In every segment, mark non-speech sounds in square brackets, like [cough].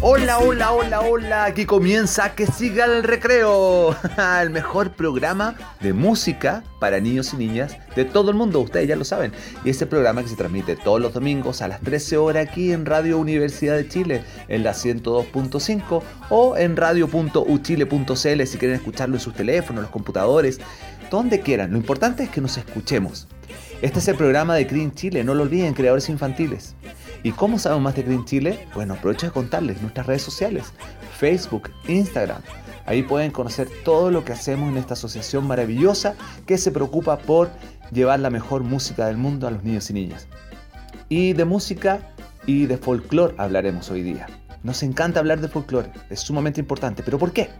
Hola, hola, hola, hola. Aquí comienza Que siga el recreo. [laughs] el mejor programa de música para niños y niñas de todo el mundo. Ustedes ya lo saben. Y este programa que se transmite todos los domingos a las 13 horas aquí en Radio Universidad de Chile, en la 102.5 o en radio.uchile.cl si quieren escucharlo en sus teléfonos, los computadores, donde quieran. Lo importante es que nos escuchemos. Este es el programa de Green Chile, no lo olviden, creadores infantiles. ¿Y cómo sabemos más de Green Chile? Bueno, aprovecho de contarles nuestras redes sociales, Facebook, Instagram. Ahí pueden conocer todo lo que hacemos en esta asociación maravillosa que se preocupa por llevar la mejor música del mundo a los niños y niñas. Y de música y de folclore hablaremos hoy día. Nos encanta hablar de folclore, es sumamente importante. ¿Pero por qué?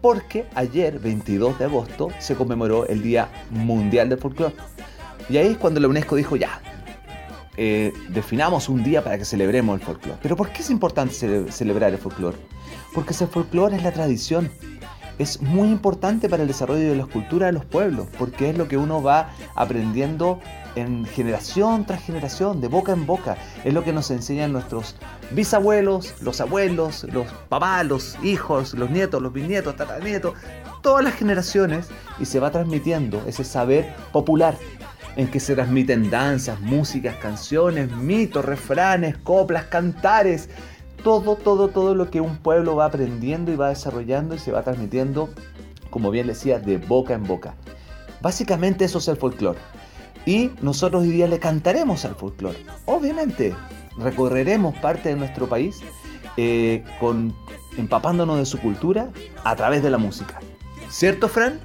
Porque ayer, 22 de agosto, se conmemoró el Día Mundial del Folclore. Y ahí es cuando la UNESCO dijo, ya, eh, definamos un día para que celebremos el folclore. Pero ¿por qué es importante celebrar el folclore? Porque el folclore es la tradición. Es muy importante para el desarrollo de las culturas de los pueblos, porque es lo que uno va aprendiendo en generación tras generación, de boca en boca. Es lo que nos enseñan nuestros bisabuelos, los abuelos, los papás, los hijos, los nietos, los bisnietos, tataranietos, todas las generaciones, y se va transmitiendo ese saber popular en que se transmiten danzas, músicas, canciones, mitos, refranes, coplas, cantares, todo, todo, todo lo que un pueblo va aprendiendo y va desarrollando y se va transmitiendo, como bien decía, de boca en boca. Básicamente eso es el folclore. Y nosotros hoy día le cantaremos al folclore. Obviamente, recorreremos parte de nuestro país eh, empapándonos de su cultura a través de la música. ¿Cierto, Fran?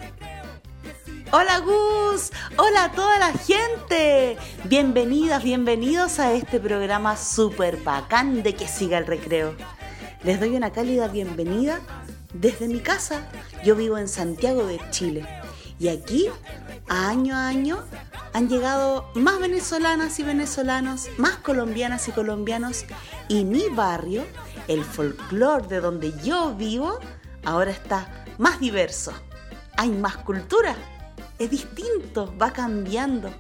Hola Gus, hola a toda la gente. Bienvenidas, bienvenidos a este programa super bacán de que siga el recreo. Les doy una cálida bienvenida desde mi casa. Yo vivo en Santiago de Chile y aquí, año a año, han llegado más venezolanas y venezolanos, más colombianas y colombianos y mi barrio, el folclore de donde yo vivo, ahora está más diverso. Hay más cultura es distinto, va cambiando.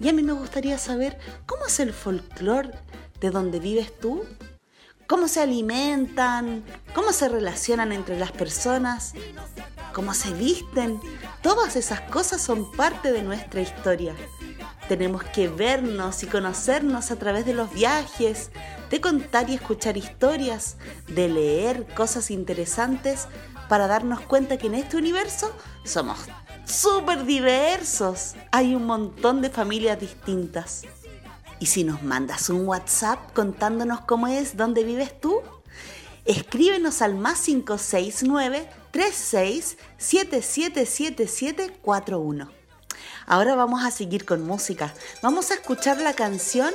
Y a mí me gustaría saber cómo es el folclore de donde vives tú, cómo se alimentan, cómo se relacionan entre las personas, cómo se visten. Todas esas cosas son parte de nuestra historia. Tenemos que vernos y conocernos a través de los viajes, de contar y escuchar historias, de leer cosas interesantes para darnos cuenta que en este universo somos súper diversos. Hay un montón de familias distintas. Y si nos mandas un WhatsApp contándonos cómo es, dónde vives tú, escríbenos al más 569 36 777741. Ahora vamos a seguir con música. Vamos a escuchar la canción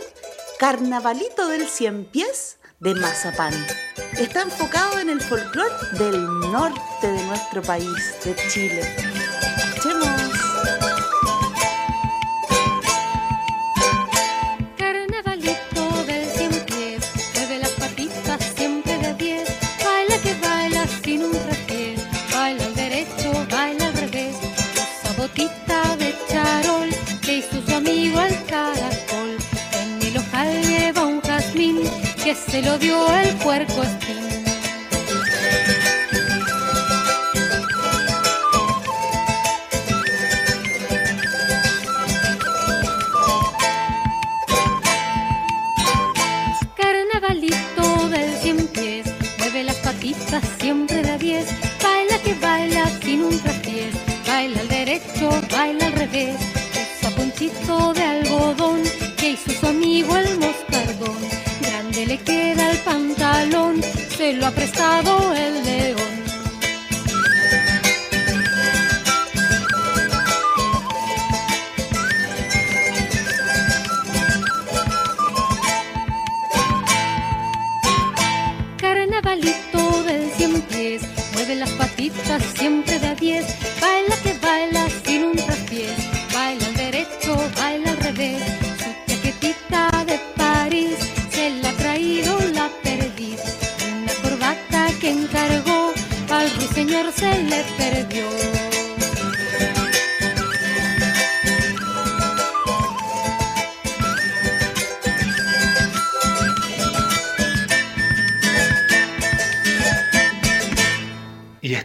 Carnavalito del Cien Pies de Mazapán. Está enfocado en el folclore del norte de nuestro país, de Chile. Carnavalito del cien pies, mueve las patitas siempre de diez, baila que baila sin un traje, baila al derecho, baila al revés, esa botita de charol que hizo su amigo al caracol, en el ojal lleva un jazmín que se lo dio el puerco espín.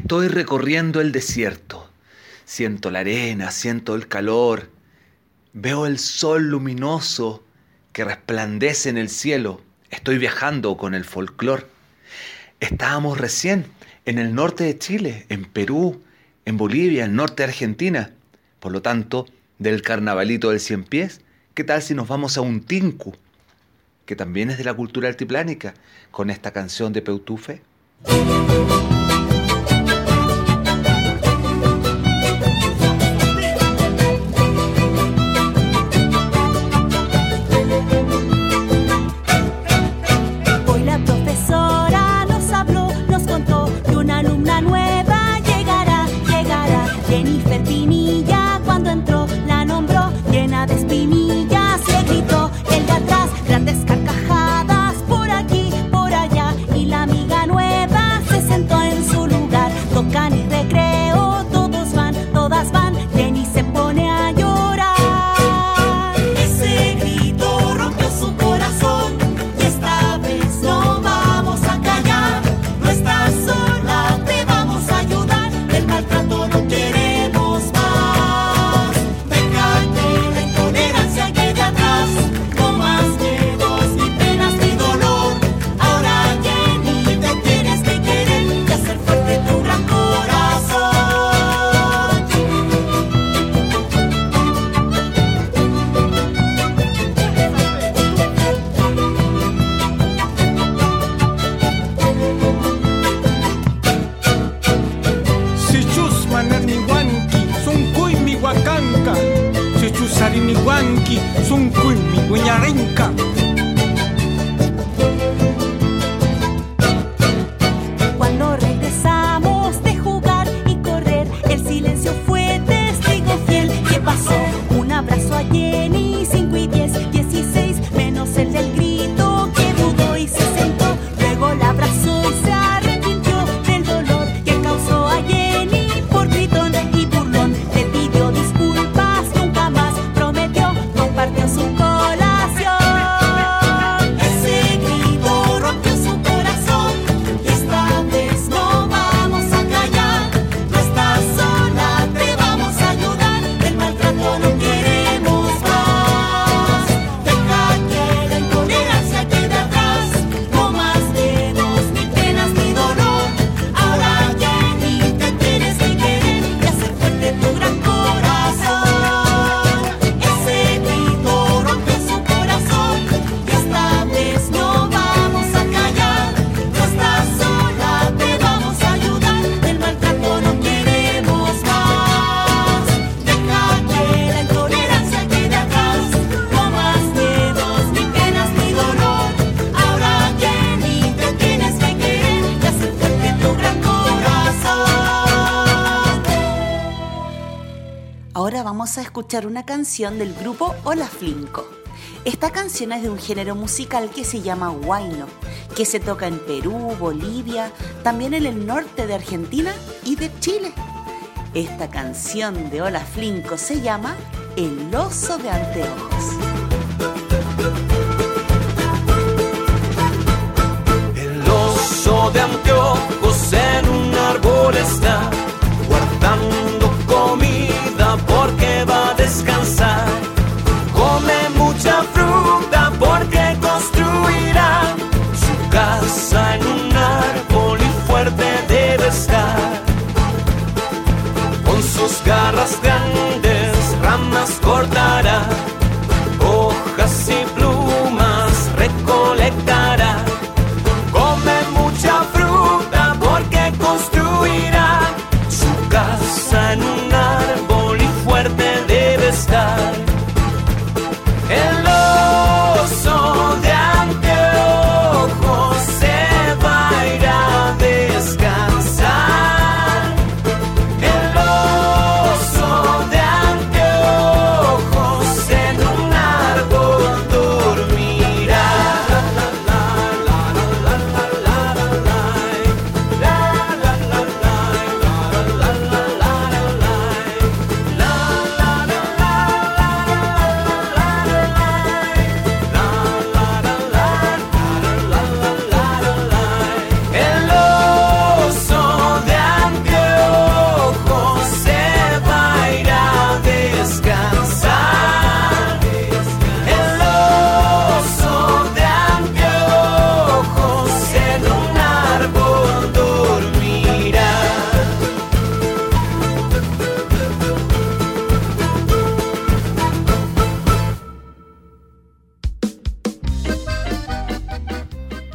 Estoy recorriendo el desierto. Siento la arena, siento el calor. Veo el sol luminoso que resplandece en el cielo. Estoy viajando con el folclor. Estábamos recién en el norte de Chile, en Perú, en Bolivia, en el norte de Argentina. Por lo tanto, del carnavalito del cien pies, ¿qué tal si nos vamos a un tinku, que también es de la cultura altiplánica, con esta canción de Peutufe? brinca escuchar una canción del grupo Hola Flinco. Esta canción es de un género musical que se llama huayno, que se toca en Perú, Bolivia, también en el norte de Argentina y de Chile. Esta canción de Hola Flinco se llama El oso de anteojos. El oso de anteojos en un árbol está importa.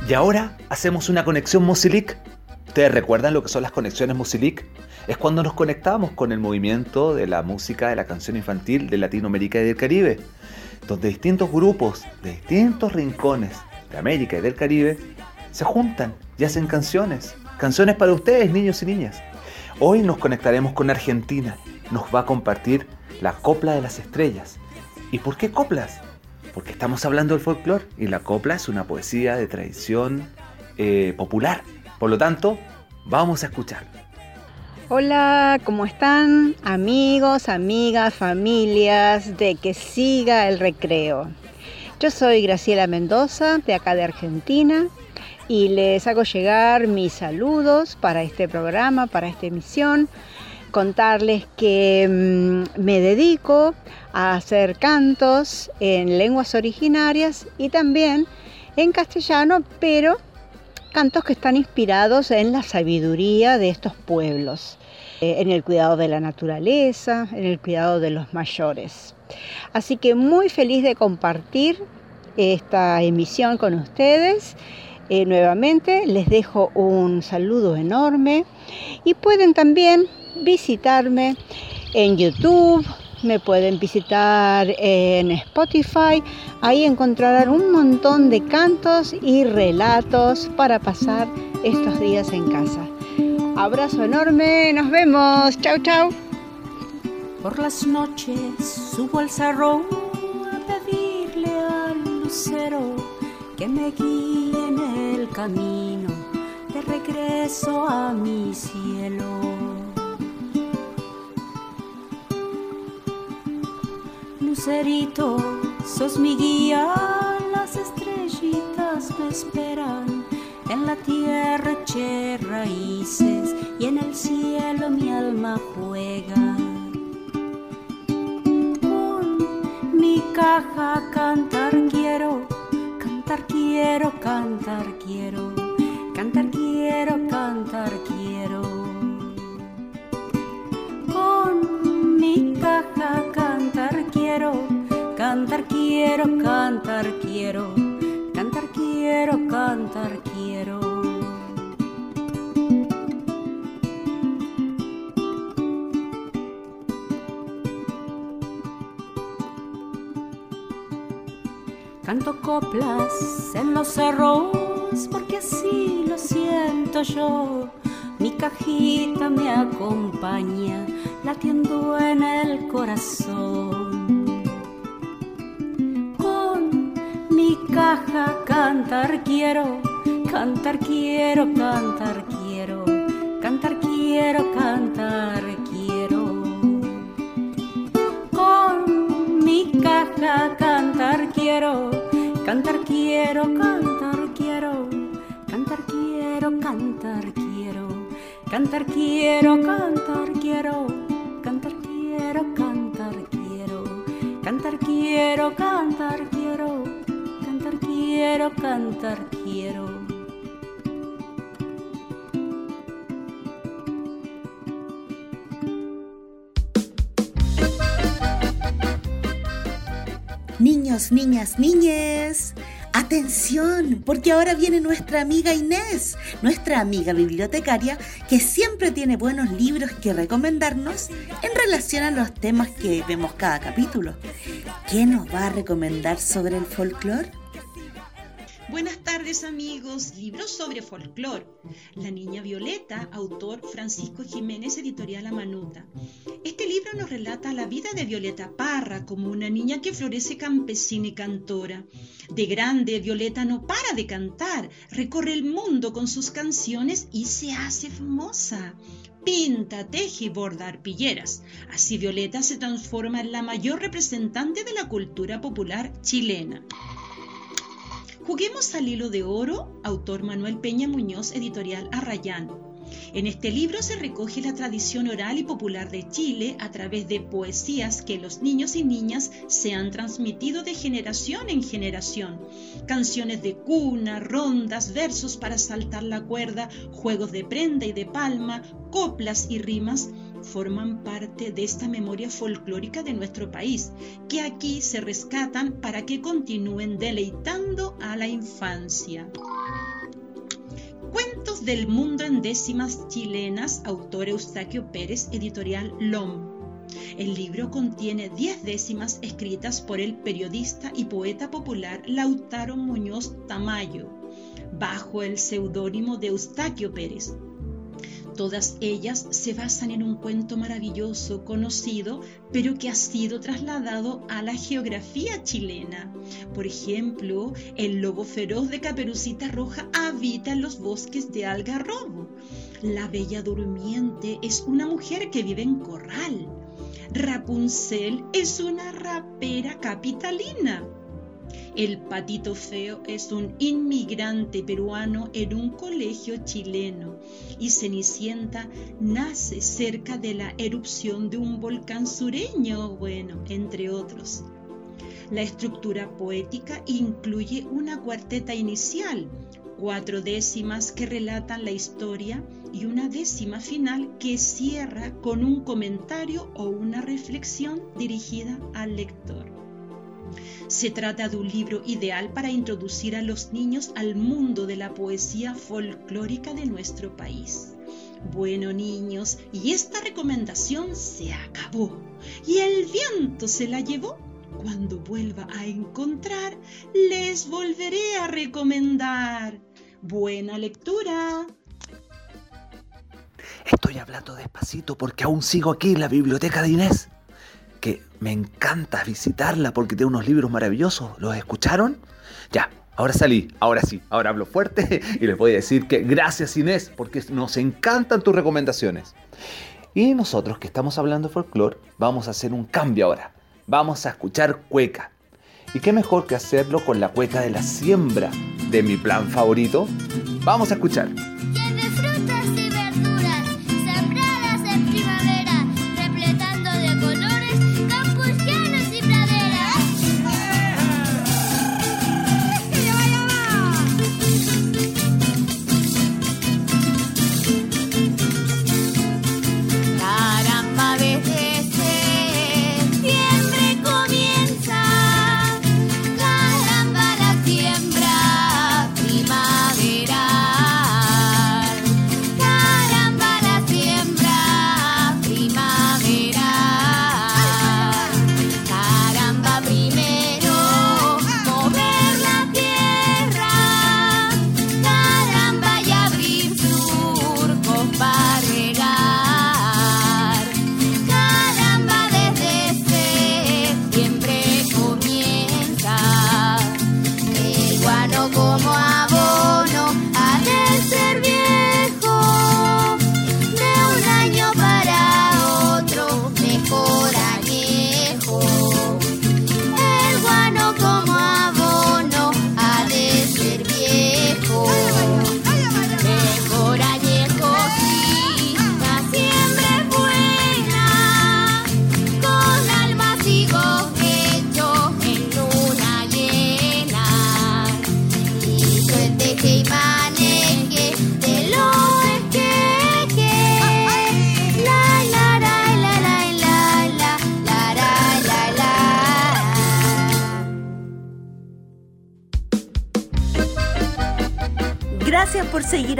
Y ahora hacemos una conexión Musilic. ¿Ustedes recuerdan lo que son las conexiones Musilic? Es cuando nos conectamos con el movimiento de la música de la canción infantil de Latinoamérica y del Caribe, donde distintos grupos de distintos rincones de América y del Caribe se juntan y hacen canciones. Canciones para ustedes, niños y niñas. Hoy nos conectaremos con Argentina. Nos va a compartir la Copla de las Estrellas. ¿Y por qué coplas? Porque estamos hablando del folclore y la copla es una poesía de tradición eh, popular. Por lo tanto, vamos a escuchar. Hola, ¿cómo están amigos, amigas, familias de que siga el recreo? Yo soy Graciela Mendoza, de acá de Argentina, y les hago llegar mis saludos para este programa, para esta emisión. Contarles que mm, me dedico a hacer cantos en lenguas originarias y también en castellano, pero cantos que están inspirados en la sabiduría de estos pueblos, eh, en el cuidado de la naturaleza, en el cuidado de los mayores. Así que muy feliz de compartir esta emisión con ustedes. Eh, nuevamente les dejo un saludo enorme y pueden también visitarme en YouTube, me pueden visitar en Spotify. Ahí encontrarán un montón de cantos y relatos para pasar estos días en casa. Abrazo enorme, nos vemos. Chau, chau. Por las noches subo al cerro a pedirle al lucero que me guíe en el camino de regreso a mi cielo. Lucerito, sos mi guía, las estrellitas me esperan. En la tierra eché raíces y en el cielo mi alma juega. Con mi caja cantar quiero, cantar quiero, cantar quiero, cantar quiero, cantar quiero. Con mi caja quiero, cantar quiero, cantar quiero, cantar quiero, cantar quiero. Canto coplas en los cerros porque así lo siento yo. Mi cajita me acompaña latiendo en el corazón. Caja cantar quiero, cantar quiero, cantar quiero, cantar quiero, cantar quiero. Con mi caja cantar quiero, cantar quiero, cantar quiero, cantar quiero, cantar quiero, cantar quiero, cantar quiero, cantar quiero, cantar quiero, cantar quiero, cantar quiero, quiero, cantar quiero. Niños, niñas, niñes, atención, porque ahora viene nuestra amiga Inés, nuestra amiga bibliotecaria, que siempre tiene buenos libros que recomendarnos en relación a los temas que vemos cada capítulo. ¿Qué nos va a recomendar sobre el folclore? Amigos, libros sobre folclore. La Niña Violeta, autor Francisco Jiménez, editorial Amanuta. Este libro nos relata la vida de Violeta Parra como una niña que florece campesina y cantora. De grande, Violeta no para de cantar, recorre el mundo con sus canciones y se hace famosa. Pinta, teje y borda arpilleras. Así Violeta se transforma en la mayor representante de la cultura popular chilena. Juguemos al hilo de oro, autor Manuel Peña Muñoz, editorial Arrayán. En este libro se recoge la tradición oral y popular de Chile a través de poesías que los niños y niñas se han transmitido de generación en generación. Canciones de cuna, rondas, versos para saltar la cuerda, juegos de prenda y de palma, coplas y rimas forman parte de esta memoria folclórica de nuestro país, que aquí se rescatan para que continúen deleitando a la infancia. Cuentos del Mundo en décimas chilenas, autor Eustaquio Pérez, editorial LOM. El libro contiene 10 décimas escritas por el periodista y poeta popular Lautaro Muñoz Tamayo, bajo el seudónimo de Eustaquio Pérez. Todas ellas se basan en un cuento maravilloso, conocido, pero que ha sido trasladado a la geografía chilena. Por ejemplo, el lobo feroz de Caperucita Roja habita en los bosques de Algarrobo. La Bella Durmiente es una mujer que vive en corral. Rapunzel es una rapera capitalina. El patito feo es un inmigrante peruano en un colegio chileno y Cenicienta nace cerca de la erupción de un volcán sureño, bueno, entre otros. La estructura poética incluye una cuarteta inicial, cuatro décimas que relatan la historia y una décima final que cierra con un comentario o una reflexión dirigida al lector. Se trata de un libro ideal para introducir a los niños al mundo de la poesía folclórica de nuestro país. Bueno niños, y esta recomendación se acabó. Y el viento se la llevó. Cuando vuelva a encontrar, les volveré a recomendar. Buena lectura. Estoy hablando despacito porque aún sigo aquí en la biblioteca de Inés. Que me encanta visitarla porque tiene unos libros maravillosos. ¿Los escucharon? Ya, ahora salí, ahora sí, ahora hablo fuerte [laughs] y les voy a decir que gracias Inés porque nos encantan tus recomendaciones. Y nosotros que estamos hablando de folclore, vamos a hacer un cambio ahora. Vamos a escuchar cueca. ¿Y qué mejor que hacerlo con la cueca de la siembra de mi plan favorito? Vamos a escuchar.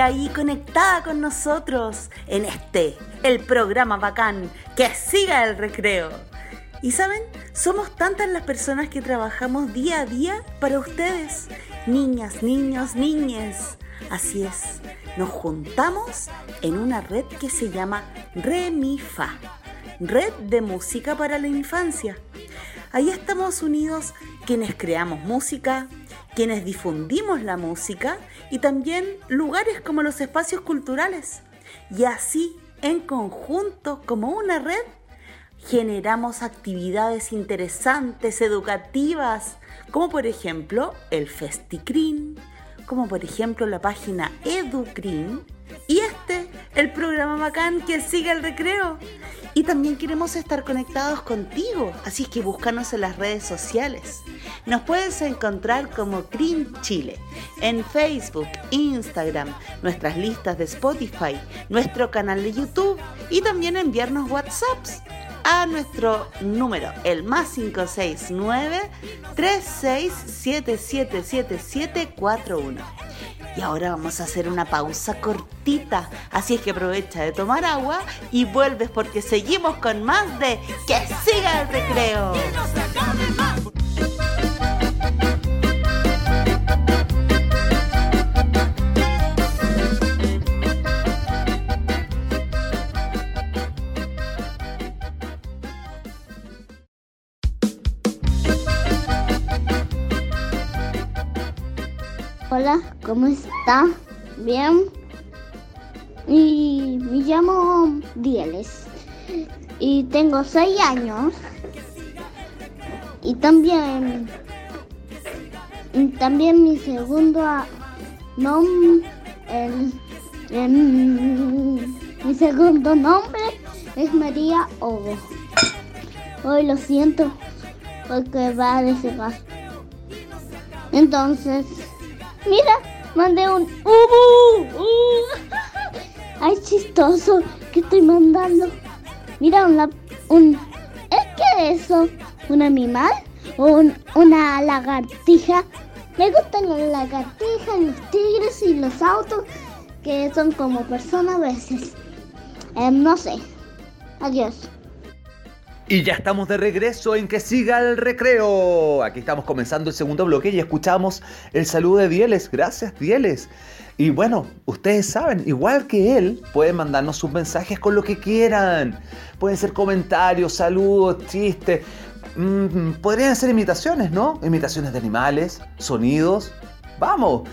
Ahí conectada con nosotros en este, el programa bacán, que siga el recreo. Y saben, somos tantas las personas que trabajamos día a día para ustedes, niñas, niños, niñes. Así es, nos juntamos en una red que se llama REMIFA, Red de Música para la Infancia. Ahí estamos unidos quienes creamos música, quienes difundimos la música y también lugares como los espacios culturales. Y así, en conjunto, como una red, generamos actividades interesantes, educativas, como por ejemplo el FestiCrin, como por ejemplo la página EduCrin y este, el programa bacán que sigue el recreo. Y también queremos estar conectados contigo, así que búscanos en las redes sociales. Nos puedes encontrar como Crin Chile en Facebook, Instagram, nuestras listas de Spotify, nuestro canal de YouTube y también enviarnos WhatsApps a nuestro número, el más 569 36777741. Y ahora vamos a hacer una pausa cortita. Así es que aprovecha de tomar agua y vuelves porque seguimos con más de Que siga el recreo. ¿Cómo está? Bien. Y me llamo Dieles. Y tengo seis años. Y también. y también mi segundo nombre. mi segundo nombre es María Ogo. Hoy lo siento porque va a decir Entonces. Mira, mandé un ubu. Uh. Ay, chistoso que estoy mandando. Mira, una, un... ¿Es qué es eso? ¿Un animal? ¿O un- una lagartija? Me gustan las lagartijas, los tigres y los autos que son como personas a veces. Em, no sé. Adiós. Y ya estamos de regreso en que siga el recreo. Aquí estamos comenzando el segundo bloque y escuchamos el saludo de Dieles. Gracias, Dieles. Y bueno, ustedes saben, igual que él, pueden mandarnos sus mensajes con lo que quieran. Pueden ser comentarios, saludos, chistes. Mm, podrían ser imitaciones, ¿no? Imitaciones de animales, sonidos. Vamos,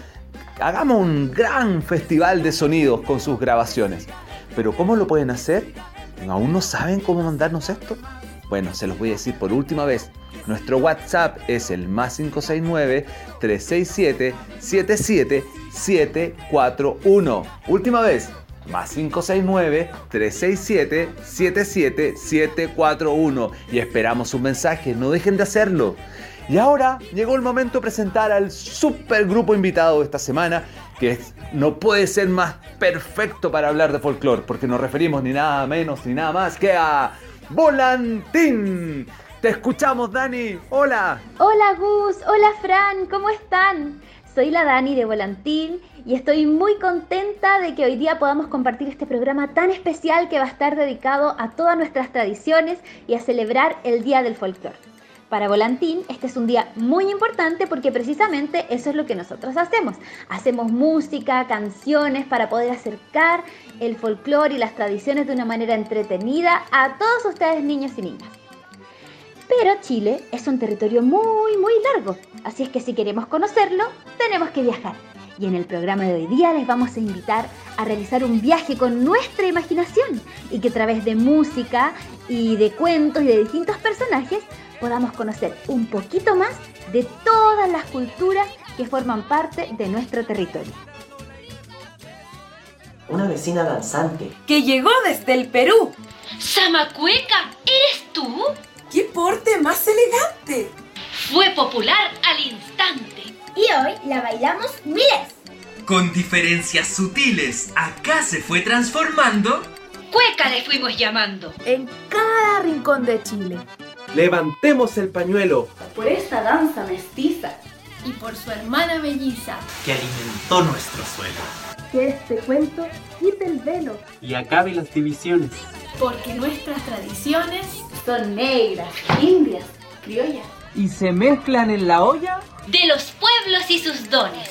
hagamos un gran festival de sonidos con sus grabaciones. Pero ¿cómo lo pueden hacer? ¿Aún no saben cómo mandarnos esto? Bueno, se los voy a decir por última vez. Nuestro WhatsApp es el más 569-367-77741. Última vez, más 569-367-77741. Y esperamos un mensaje, no dejen de hacerlo. Y ahora llegó el momento de presentar al super grupo invitado de esta semana, que no puede ser más perfecto para hablar de folclore, porque nos referimos ni nada menos ni nada más que a Volantín. Te escuchamos, Dani. Hola. Hola Gus, hola Fran, ¿cómo están? Soy la Dani de Volantín y estoy muy contenta de que hoy día podamos compartir este programa tan especial que va a estar dedicado a todas nuestras tradiciones y a celebrar el Día del Folclore. Para Volantín, este es un día muy importante porque precisamente eso es lo que nosotros hacemos. Hacemos música, canciones para poder acercar el folclore y las tradiciones de una manera entretenida a todos ustedes niños y niñas. Pero Chile es un territorio muy, muy largo, así es que si queremos conocerlo, tenemos que viajar. Y en el programa de hoy día les vamos a invitar a realizar un viaje con nuestra imaginación y que a través de música y de cuentos y de distintos personajes podamos conocer un poquito más de todas las culturas que forman parte de nuestro territorio. Una vecina danzante. que llegó desde el Perú. Samacueca, ¿eres tú? ¡Qué porte más elegante! Fue popular al instante. Y hoy la bailamos miles. Con diferencias sutiles, acá se fue transformando. Cueca le fuimos llamando. En cada rincón de Chile. Levantemos el pañuelo Por esta danza mestiza. Y por su hermana melliza. Que alimentó nuestro suelo. Que este cuento quite el velo. y acabe las divisiones. Porque nuestras tradiciones Son negras, indias, criollas. ¿Y se mezclan en la olla? De los pueblos y sus dones.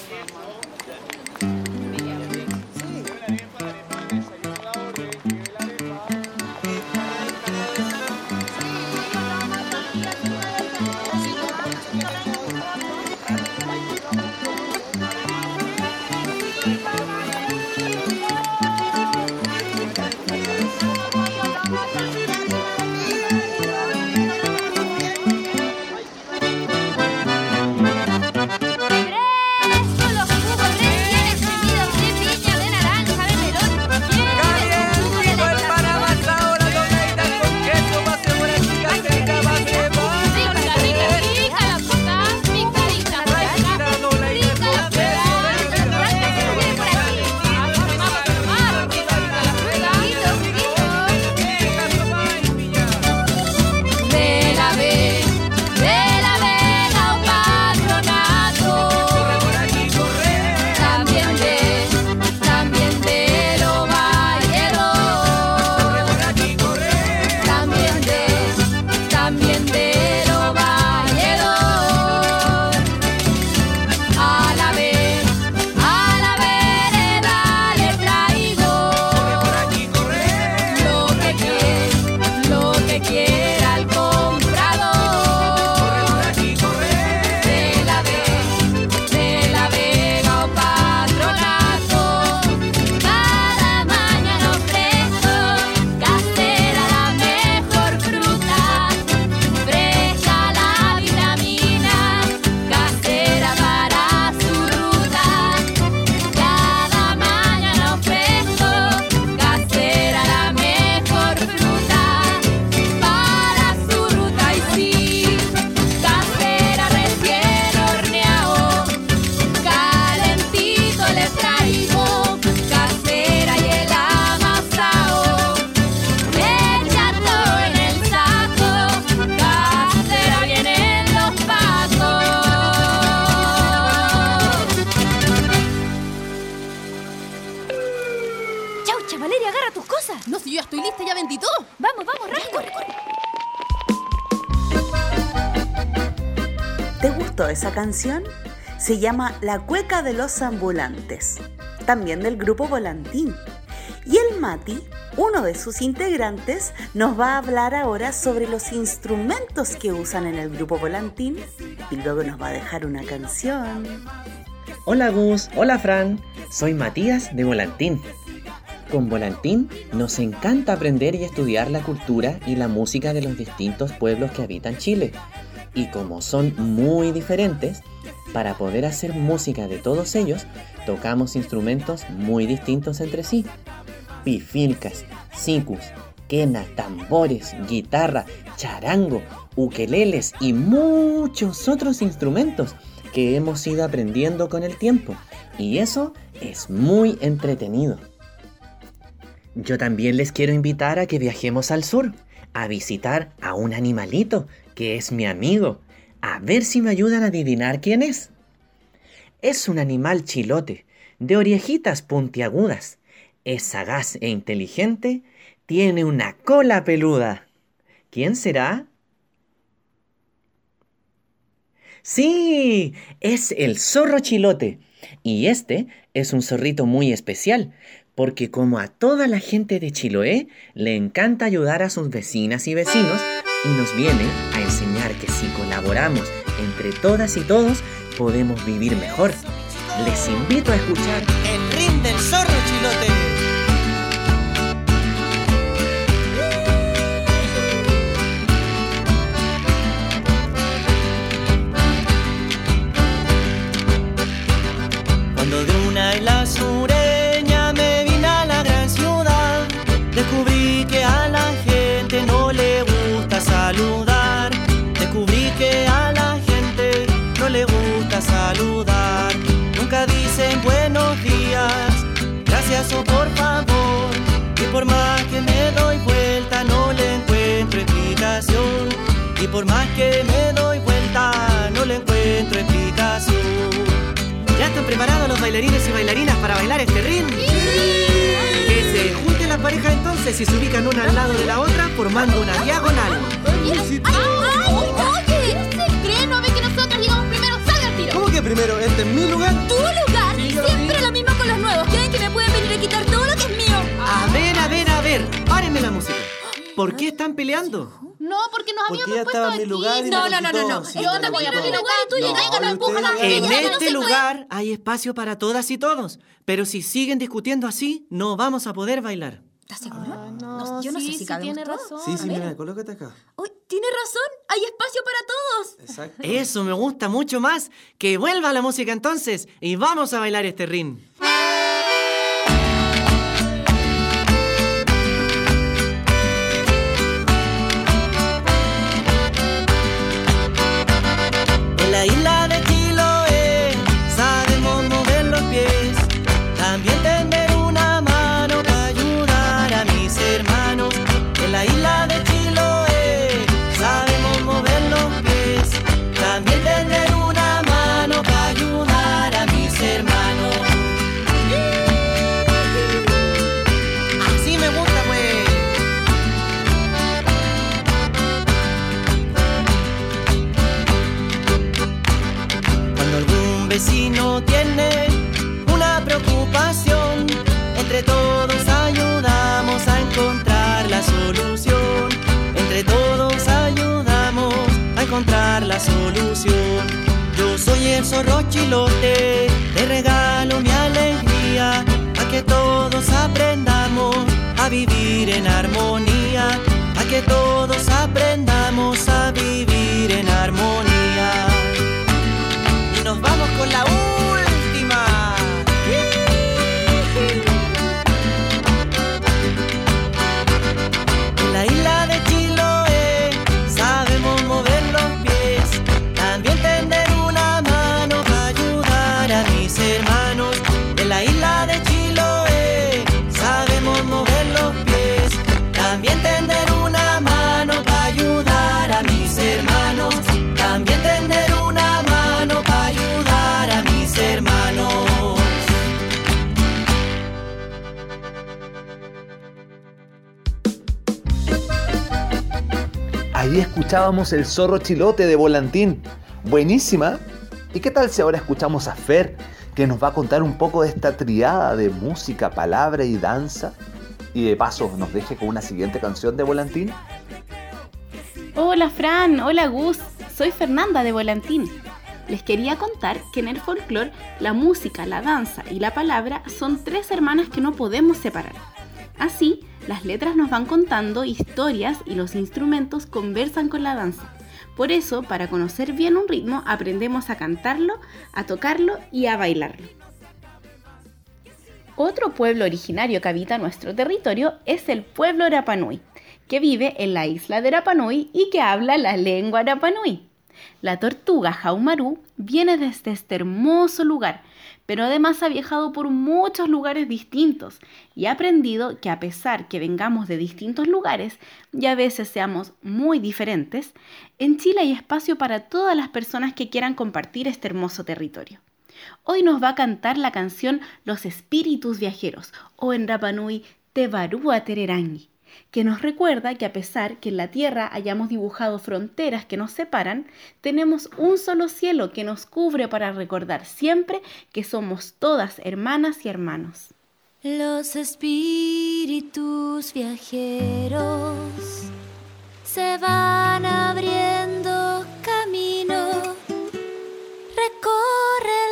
Canción? Se llama La Cueca de los Ambulantes, también del grupo Volantín. Y el Mati, uno de sus integrantes, nos va a hablar ahora sobre los instrumentos que usan en el grupo Volantín y luego nos va a dejar una canción. Hola Gus, hola Fran, soy Matías de Volantín. Con Volantín nos encanta aprender y estudiar la cultura y la música de los distintos pueblos que habitan Chile. Y como son muy diferentes, para poder hacer música de todos ellos, tocamos instrumentos muy distintos entre sí. Pifilcas, sicus, quena, tambores, guitarra, charango, ukeleles y muchos otros instrumentos que hemos ido aprendiendo con el tiempo. Y eso es muy entretenido. Yo también les quiero invitar a que viajemos al sur, a visitar a un animalito que es mi amigo, a ver si me ayudan a adivinar quién es. Es un animal chilote, de orejitas puntiagudas, es sagaz e inteligente, tiene una cola peluda. ¿Quién será? Sí, es el zorro chilote. Y este es un zorrito muy especial, porque como a toda la gente de Chiloé, le encanta ayudar a sus vecinas y vecinos y nos viene a enseñar que si colaboramos entre todas y todos, podemos vivir mejor. Les invito a escuchar El ring del zorro por favor. Y por más que me doy vuelta no le encuentro explicación. Y por más que me doy vuelta no le encuentro explicación. ¿Ya están preparados los bailarines y bailarinas para bailar este ring? Que se junten las parejas entonces y se ubican una al lado de la otra formando una diagonal. ¡Ay, ay! ¡Oye! ¿Se cree? ¿No ve que nosotros llegamos primero? ¡Salga al tiro! ¿Cómo que primero? ¿Este es mi lugar? ¿Tu lugar? Siempre lo mismo con los nuevos. ¿Creen que me pueden a quitar todo lo que es mío? A ver, a ver, a ver. Párenme la música. ¿Por qué están peleando? No, porque nos Porque habíamos ya puesto mi aquí. lugar y No, no, no, no, no. Sí, Yo me te voy a quitó. poner lugar y tú llegas y nos empujas a la En no se este puede. lugar hay espacio para todas y todos. Pero si siguen discutiendo así, no vamos a poder bailar. ¿Estás seguro? No, yo no sé si cabemos tiene razón. Sí, sí, mira, colócate acá. Tiene razón, hay espacio para todos. Exacto. Eso me gusta mucho más. Que vuelva la música entonces y vamos a bailar este ring. Ahí escuchábamos el zorro chilote de Volantín. Buenísima. ¿Y qué tal si ahora escuchamos a Fer, que nos va a contar un poco de esta triada de música, palabra y danza? Y de paso nos deje con una siguiente canción de Volantín. Hola Fran, hola Gus, soy Fernanda de Volantín. Les quería contar que en el folclore la música, la danza y la palabra son tres hermanas que no podemos separar. Así, las letras nos van contando historias y los instrumentos conversan con la danza. Por eso, para conocer bien un ritmo, aprendemos a cantarlo, a tocarlo y a bailarlo. Otro pueblo originario que habita nuestro territorio es el pueblo Rapanui, que vive en la isla de Rapanui y que habla la lengua Rapanui. La tortuga Jaumaru viene desde este hermoso lugar, pero además ha viajado por muchos lugares distintos y ha aprendido que a pesar que vengamos de distintos lugares y a veces seamos muy diferentes, en Chile hay espacio para todas las personas que quieran compartir este hermoso territorio. Hoy nos va a cantar la canción Los Espíritus Viajeros o en Rapanui Tevarua Tererangi, que nos recuerda que a pesar que en la tierra hayamos dibujado fronteras que nos separan, tenemos un solo cielo que nos cubre para recordar siempre que somos todas hermanas y hermanos. Los espíritus viajeros se van abriendo camino, recorren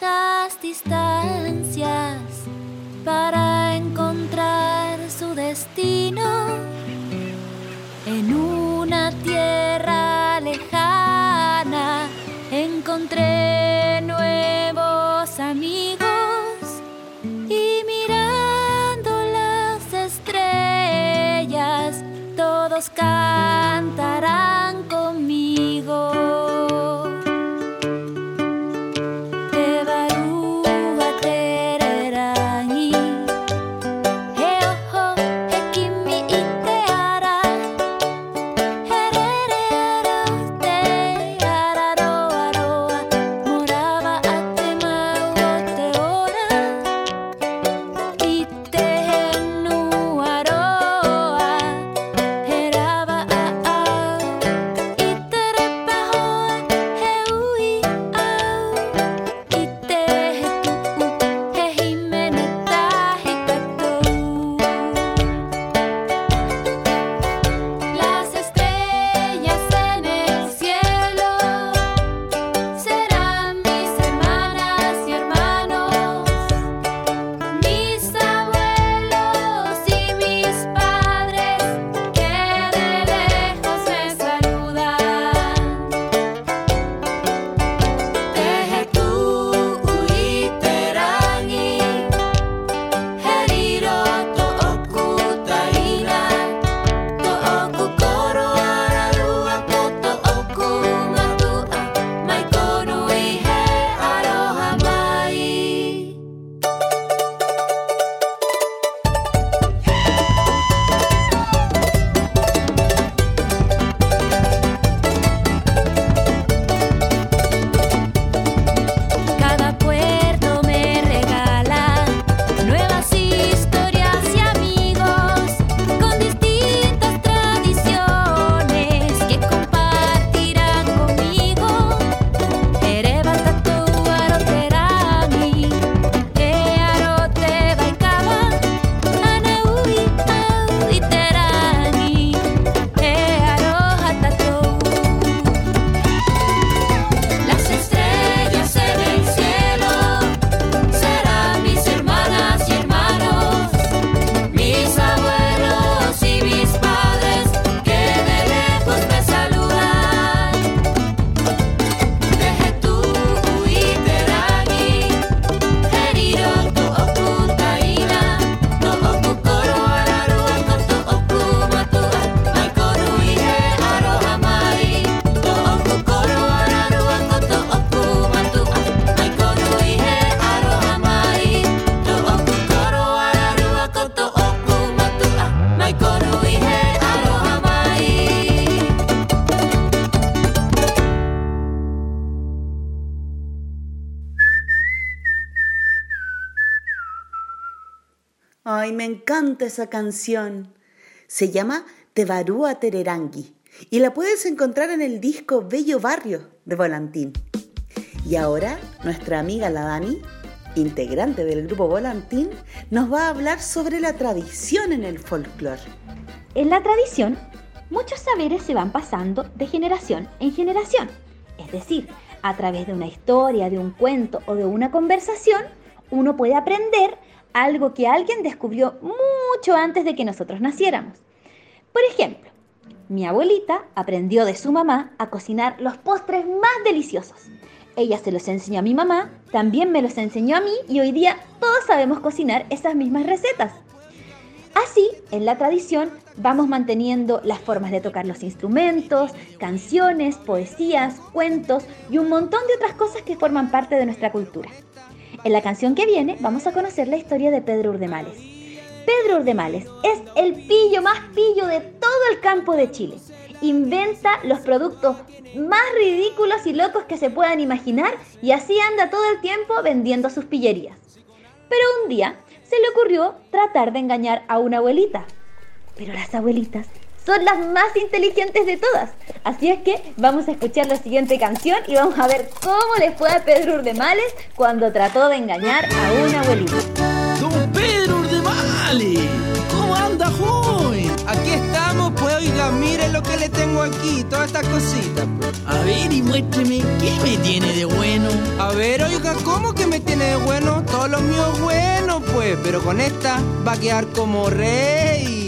largas distancias para encontrar destino en una tierra esa canción. Se llama Tevarúa Tererangi y la puedes encontrar en el disco Bello Barrio de Volantín. Y ahora nuestra amiga la Dani, integrante del grupo Volantín, nos va a hablar sobre la tradición en el folclore. En la tradición, muchos saberes se van pasando de generación en generación. Es decir, a través de una historia, de un cuento o de una conversación, uno puede aprender algo que alguien descubrió mucho antes de que nosotros naciéramos. Por ejemplo, mi abuelita aprendió de su mamá a cocinar los postres más deliciosos. Ella se los enseñó a mi mamá, también me los enseñó a mí y hoy día todos sabemos cocinar esas mismas recetas. Así, en la tradición, vamos manteniendo las formas de tocar los instrumentos, canciones, poesías, cuentos y un montón de otras cosas que forman parte de nuestra cultura. En la canción que viene vamos a conocer la historia de Pedro Urdemales. Pedro Urdemales es el pillo más pillo de todo el campo de Chile. Inventa los productos más ridículos y locos que se puedan imaginar y así anda todo el tiempo vendiendo sus pillerías. Pero un día se le ocurrió tratar de engañar a una abuelita. Pero las abuelitas son las más inteligentes de todas. Así es que vamos a escuchar la siguiente canción y vamos a ver cómo le fue a Pedro Urdemales cuando trató de engañar a una abuelita. Don Pedro Urdemales, ¿cómo anda, joven? Aquí estamos, pues oiga, mire lo que le tengo aquí, todas estas cositas. pues. A ver y muéstreme qué me tiene de bueno. A ver, oiga, ¿cómo que me tiene de bueno? Todo lo mío es bueno, pues, pero con esta va a quedar como rey.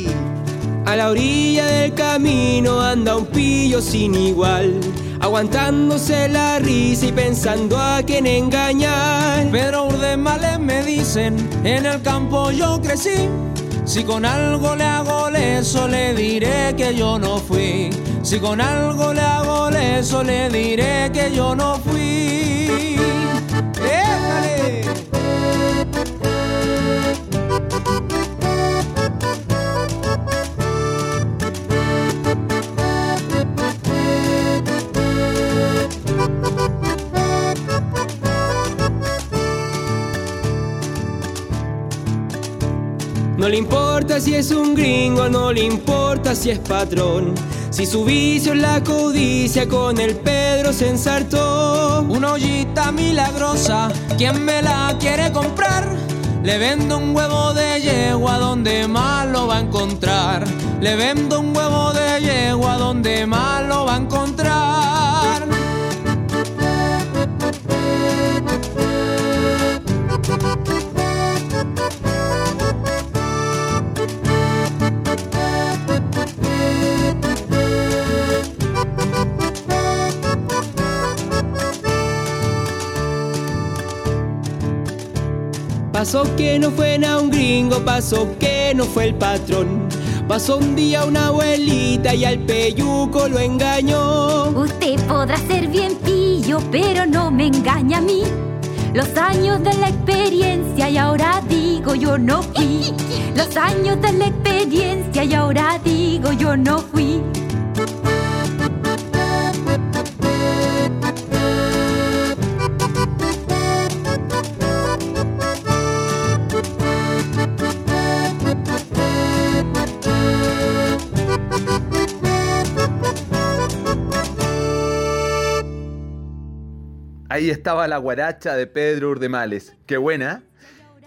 A la orilla del camino anda un pillo sin igual, aguantándose la risa y pensando a quién engañar. Pedro Urdemales me dicen, en el campo yo crecí. Si con algo le hago eso, le diré que yo no fui. Si con algo le hago eso, le diré que yo no fui. No le importa si es un gringo, no le importa si es patrón. Si su vicio es la codicia, con el Pedro se ensartó. Una ollita milagrosa, ¿quién me la quiere comprar? Le vendo un huevo de yegua donde más lo va a encontrar. Le vendo un huevo de yegua donde más lo va a encontrar. Pasó que no fue a un gringo, pasó que no fue el patrón. Pasó un día una abuelita y al peyuco lo engañó. Usted podrá ser bien pillo, pero no me engaña a mí. Los años de la experiencia y ahora digo yo no fui. [laughs] Los años de la experiencia y ahora digo yo no fui. Ahí estaba la guaracha de Pedro Urdemales. Qué buena.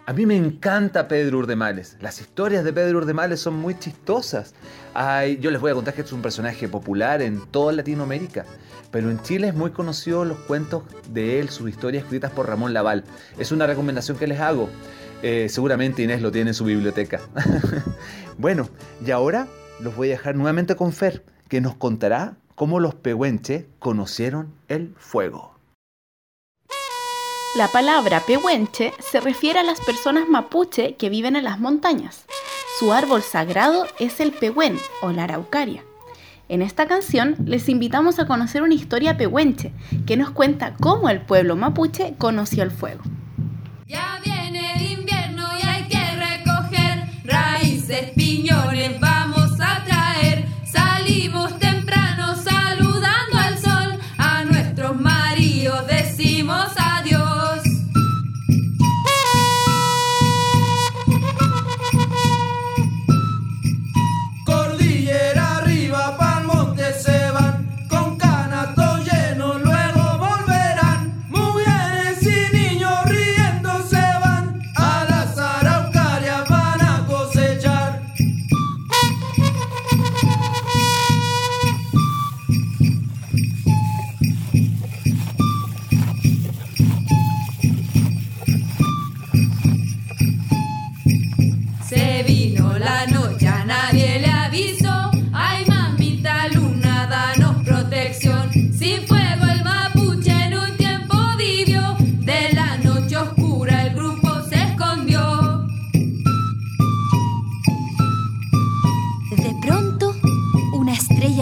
A mí me encanta Pedro Urdemales. Las historias de Pedro Urdemales son muy chistosas. Ay, yo les voy a contar que es un personaje popular en toda Latinoamérica. Pero en Chile es muy conocido los cuentos de él, sus historias escritas por Ramón Laval. Es una recomendación que les hago. Eh, seguramente Inés lo tiene en su biblioteca. [laughs] bueno, y ahora los voy a dejar nuevamente con Fer, que nos contará cómo los pehuenches conocieron el fuego. La palabra pehuenche se refiere a las personas mapuche que viven en las montañas. Su árbol sagrado es el pehuen o la araucaria. En esta canción les invitamos a conocer una historia pehuenche que nos cuenta cómo el pueblo mapuche conoció el fuego. Ya viene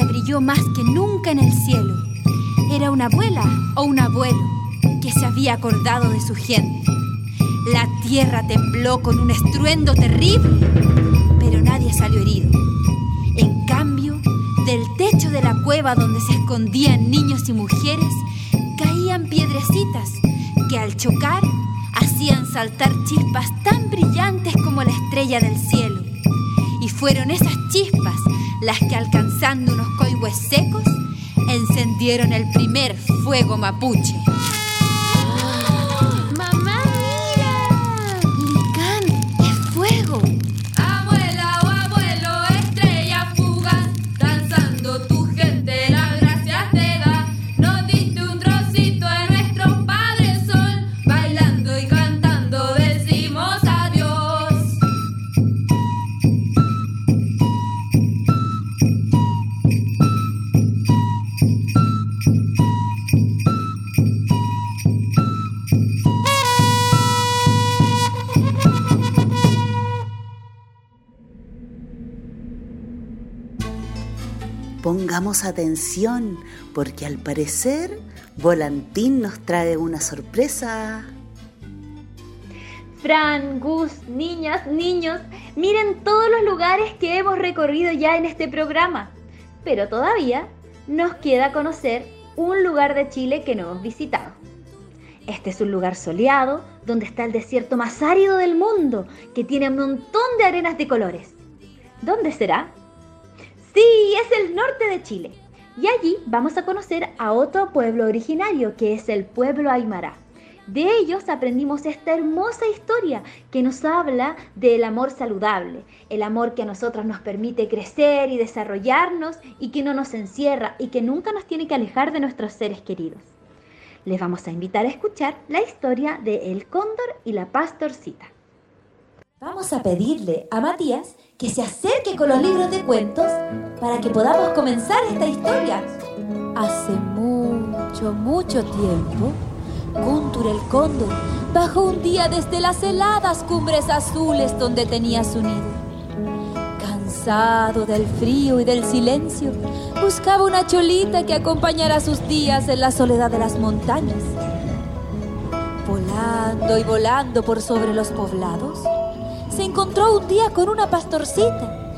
brilló más que nunca en el cielo. Era una abuela o un abuelo que se había acordado de su gente. La tierra tembló con un estruendo terrible, pero nadie salió herido. En cambio, del techo de la cueva donde se escondían niños y mujeres, caían piedrecitas que al chocar hacían saltar chispas tan brillantes como la estrella del cielo. Y fueron esas chispas las que alcanzando unos coihues secos, encendieron el primer fuego mapuche. Atención porque al parecer Volantín nos trae una sorpresa. Fran, Gus, niñas, niños, miren todos los lugares que hemos recorrido ya en este programa. Pero todavía nos queda conocer un lugar de Chile que no hemos visitado. Este es un lugar soleado donde está el desierto más árido del mundo, que tiene un montón de arenas de colores. ¿Dónde será? Sí, es el norte de Chile. Y allí vamos a conocer a otro pueblo originario, que es el pueblo Aymara. De ellos aprendimos esta hermosa historia que nos habla del amor saludable, el amor que a nosotros nos permite crecer y desarrollarnos y que no nos encierra y que nunca nos tiene que alejar de nuestros seres queridos. Les vamos a invitar a escuchar la historia de El Cóndor y la Pastorcita. Vamos a pedirle a Matías que se acerque con los libros de cuentos para que podamos comenzar esta historia. Hace mucho, mucho tiempo, Kuntur el cóndor bajó un día desde las heladas cumbres azules donde tenía su nido. Cansado del frío y del silencio, buscaba una cholita que acompañara sus días en la soledad de las montañas. Volando y volando por sobre los poblados, se encontró un día con una pastorcita.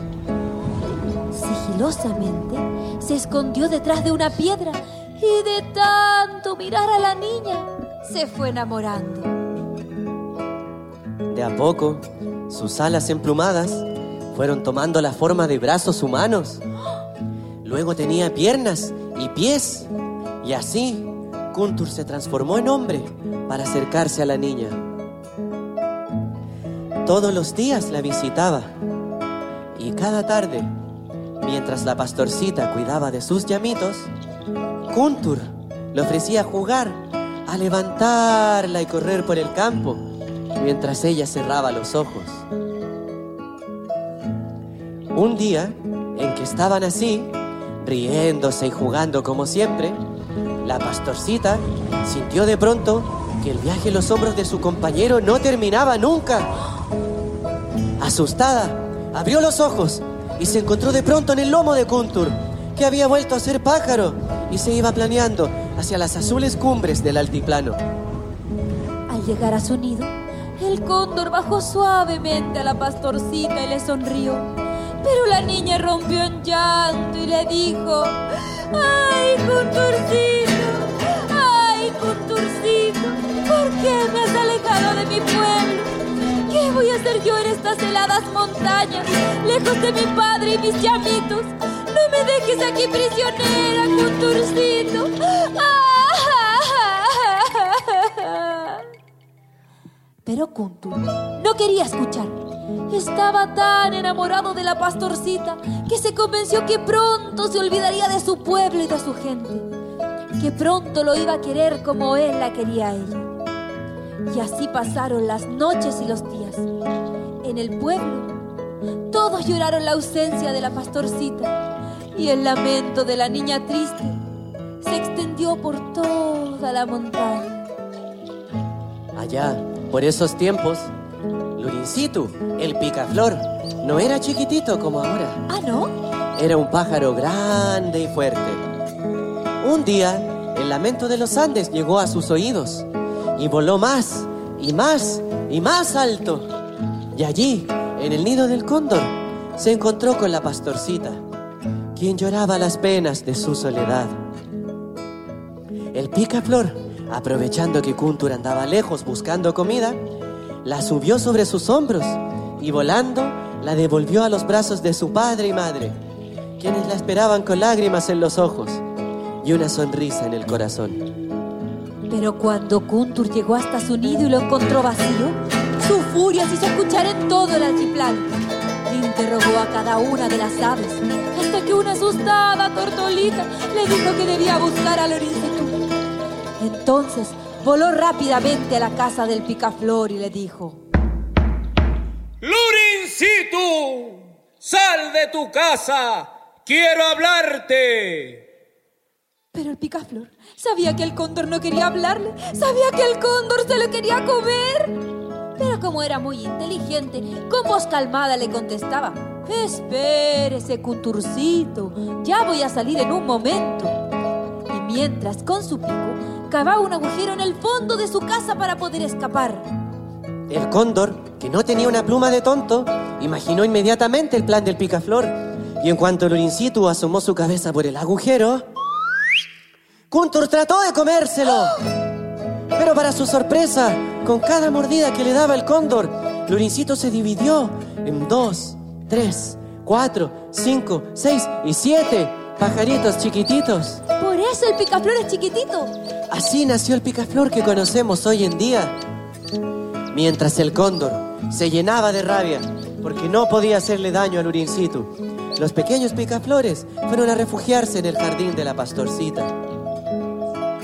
Sigilosamente se escondió detrás de una piedra y de tanto mirar a la niña se fue enamorando. De a poco, sus alas emplumadas fueron tomando la forma de brazos humanos. Luego tenía piernas y pies. Y así, Kuntur se transformó en hombre para acercarse a la niña. Todos los días la visitaba. Y cada tarde, mientras la pastorcita cuidaba de sus llamitos, Kuntur le ofrecía jugar, a levantarla y correr por el campo, mientras ella cerraba los ojos. Un día, en que estaban así, riéndose y jugando como siempre, la pastorcita sintió de pronto que el viaje en los hombros de su compañero no terminaba nunca. Asustada, abrió los ojos y se encontró de pronto en el lomo de Kuntur, que había vuelto a ser pájaro y se iba planeando hacia las azules cumbres del altiplano. Al llegar a su nido, el cóndor bajó suavemente a la pastorcita y le sonrió. Pero la niña rompió en llanto y le dijo, ¡Ay, Conturcito! ¡Ay, Conturcito! ¿Por qué me has alejado de mi pueblo? ¿Qué voy a hacer yo en estas heladas montañas, lejos de mi padre y mis llamitos? No me dejes aquí prisionera, Conturcito. Pero Kuntur no quería escuchar. Estaba tan enamorado de la pastorcita que se convenció que pronto se olvidaría de su pueblo y de su gente. Que pronto lo iba a querer como él la quería a ella. Y así pasaron las noches y los días. En el pueblo, todos lloraron la ausencia de la pastorcita y el lamento de la niña triste se extendió por toda la montaña. Allá, por esos tiempos, Lurincitu, el picaflor, no era chiquitito como ahora. ¿Ah, no? era un pájaro grande y fuerte. Un día, el lamento de los Andes llegó a sus oídos y voló más y más y más alto. Y allí, en el nido del cóndor, se encontró con la pastorcita, quien lloraba las penas de su soledad. El picaflor, aprovechando que Kuntur andaba lejos buscando comida, la subió sobre sus hombros y volando la devolvió a los brazos de su padre y madre, quienes la esperaban con lágrimas en los ojos y una sonrisa en el corazón. Pero cuando Kuntur llegó hasta su nido y lo encontró vacío, su furia se hizo escuchar en todo el altiplano. Interrogó a cada una de las aves, hasta que una asustada tortolita le dijo que debía buscar a Lorincito. Entonces voló rápidamente a la casa del picaflor y le dijo: ¡Lurincito! ¡Sal de tu casa! ¡Quiero hablarte! Pero el picaflor sabía que el cóndor no quería hablarle, sabía que el cóndor se lo quería comer. Pero como era muy inteligente, con voz calmada le contestaba: Espérese, Kunturcito, ya voy a salir en un momento. Y mientras con su pico cavaba un agujero en el fondo de su casa para poder escapar. El cóndor, que no tenía una pluma de tonto, imaginó inmediatamente el plan del picaflor. Y en cuanto Lorincito asomó su cabeza por el agujero, Kuntur trató de comérselo. Pero para su sorpresa, con cada mordida que le daba el cóndor, Lorincito se dividió en dos, tres, cuatro, cinco, seis y siete pajaritos chiquititos. Por eso el picaflor es chiquitito. Así nació el picaflor que conocemos hoy en día. Mientras el cóndor se llenaba de rabia porque no podía hacerle daño al Lurincito, los pequeños picaflores fueron a refugiarse en el jardín de la pastorcita.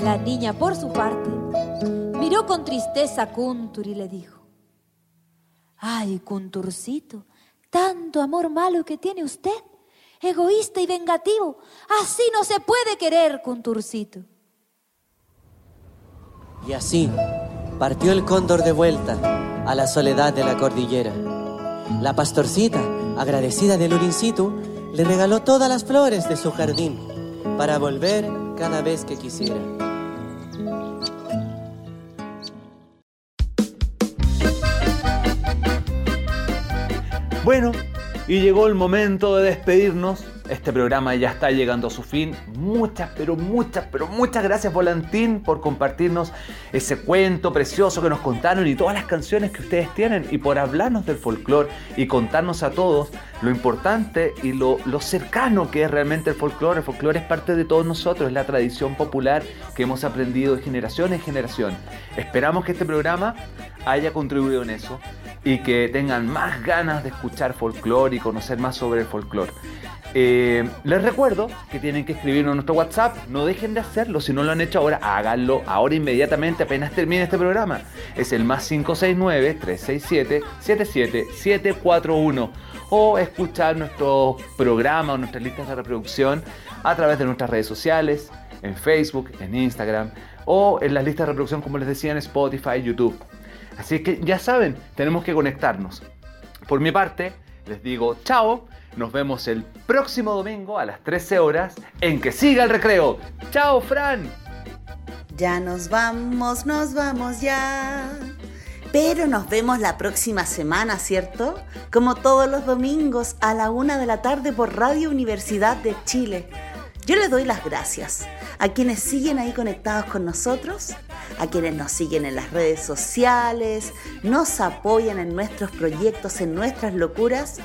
La niña, por su parte, miró con tristeza a Kuntur y le dijo: Ay, Kunturcito, tanto amor malo que tiene usted, egoísta y vengativo. Así no se puede querer, Kunturcito. Y así partió el cóndor de vuelta a la soledad de la cordillera. La pastorcita, agradecida de Lurincito, le regaló todas las flores de su jardín para volver cada vez que quisiera. Bueno, y llegó el momento de despedirnos. Este programa ya está llegando a su fin. Muchas, pero muchas, pero muchas gracias Volantín por compartirnos ese cuento precioso que nos contaron y todas las canciones que ustedes tienen y por hablarnos del folclore y contarnos a todos lo importante y lo, cercano que es realmente el folclore. El folclore es parte de todos nosotros, es la tradición popular que hemos aprendido de generación en generación. Esperamos que este programa haya contribuido en eso y que tengan más ganas de escuchar folclore y conocer más sobre el folclore. Eh, les recuerdo que tienen que escribirnos en nuestro WhatsApp. No dejen de hacerlo. Si no lo han hecho ahora, háganlo ahora inmediatamente apenas termine este programa. Es el más 569-367-77741. O escuchar nuestro programa o nuestras listas de reproducción a través de nuestras redes sociales, en Facebook, en Instagram o en las listas de reproducción, como les decía, en Spotify, YouTube. Así que ya saben, tenemos que conectarnos. Por mi parte, les digo chao. Nos vemos el próximo domingo a las 13 horas en que siga el recreo. ¡Chao, Fran! Ya nos vamos, nos vamos ya. Pero nos vemos la próxima semana, ¿cierto? Como todos los domingos a la una de la tarde por Radio Universidad de Chile. Yo les doy las gracias a quienes siguen ahí conectados con nosotros, a quienes nos siguen en las redes sociales, nos apoyan en nuestros proyectos, en nuestras locuras,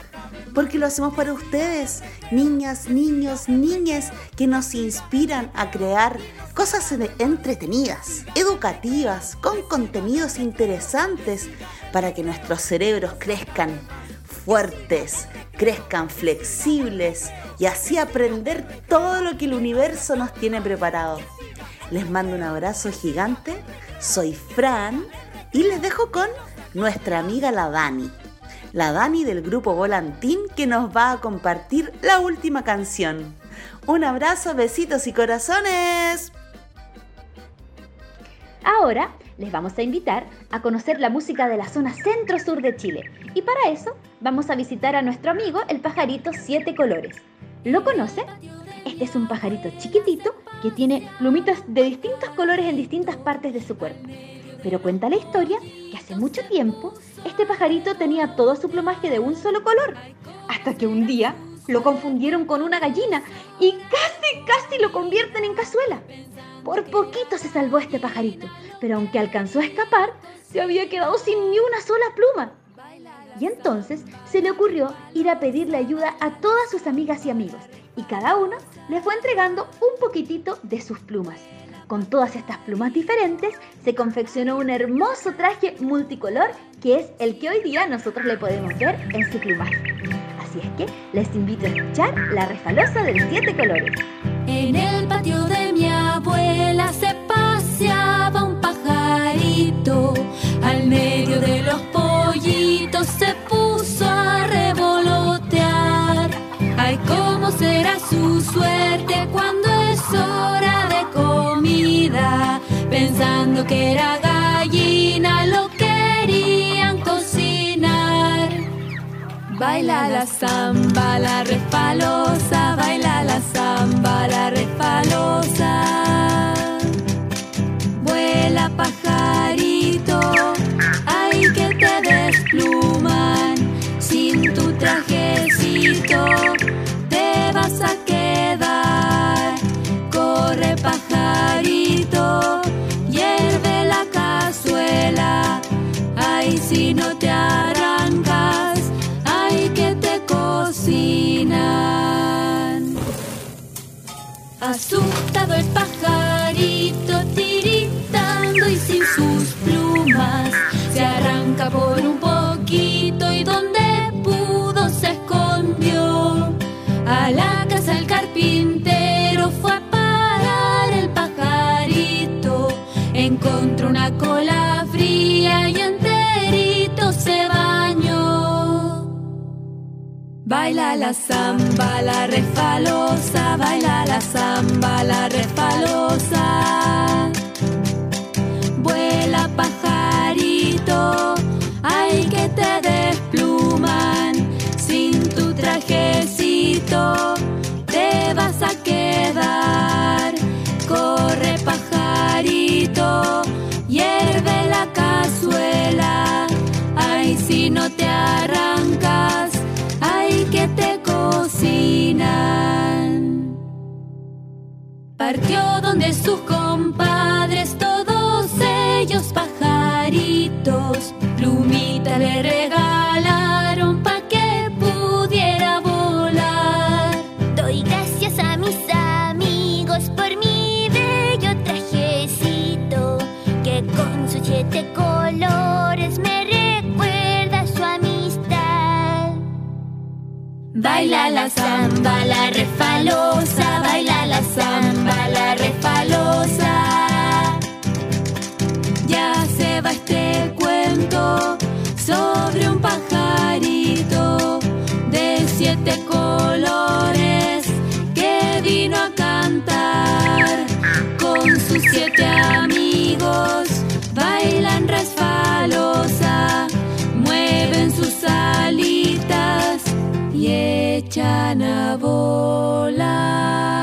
porque lo hacemos para ustedes, niñas, niños, niñas que nos inspiran a crear cosas entretenidas, educativas, con contenidos interesantes para que nuestros cerebros crezcan fuertes, crezcan flexibles y así aprender todo lo que el universo nos tiene preparado. Les mando un abrazo gigante, soy Fran y les dejo con nuestra amiga la Dani. La Dani del grupo Volantín que nos va a compartir la última canción. Un abrazo, besitos y corazones. Ahora les vamos a invitar a conocer la música de la zona centro-sur de Chile. Y para eso vamos a visitar a nuestro amigo el pajarito Siete Colores. ¿Lo conoce? Este es un pajarito chiquitito que tiene plumitas de distintos colores en distintas partes de su cuerpo. Pero cuenta la historia que hace mucho tiempo este pajarito tenía todo su plumaje de un solo color, hasta que un día lo confundieron con una gallina y casi, casi lo convierten en cazuela. Por poquito se salvó este pajarito, pero aunque alcanzó a escapar, se había quedado sin ni una sola pluma. Y entonces se le ocurrió ir a pedirle ayuda a todas sus amigas y amigos, y cada uno le fue entregando un poquitito de sus plumas. Con todas estas plumas diferentes, se confeccionó un hermoso traje multicolor que es el que hoy día nosotros le podemos ver en su plumaje. Así es que les invito a escuchar la refalosa de los siete colores. En el patio de mi abuela se paseaba un pajarito. Al medio de los pollitos se puso a revolotear. Ay, cómo será su suerte cuando es hora de comida. Pensando que era Baila la samba, la refalosa, baila la samba, la refalosa. Por un poquito y donde pudo se escondió. A la casa el carpintero fue a parar el pajarito. Encontró una cola fría y enterito se bañó. Baila la samba, la refalosa, baila la samba, la refalosa. Partió donde sus compadres, todos ellos pajaritos, plumita le regalaron pa' que pudiera volar. Doy gracias a mis amigos por mi bello trajecito, que con sus siete colores me recuerda su amistad. Baila la samba, la refalosa, baila la samba, la refalosa. Ya se va este cuento sobre un pajarito de siete colores que vino a cantar con sus siete amigos. Bailan resfalosa, mueven sus alitas y echan a volar.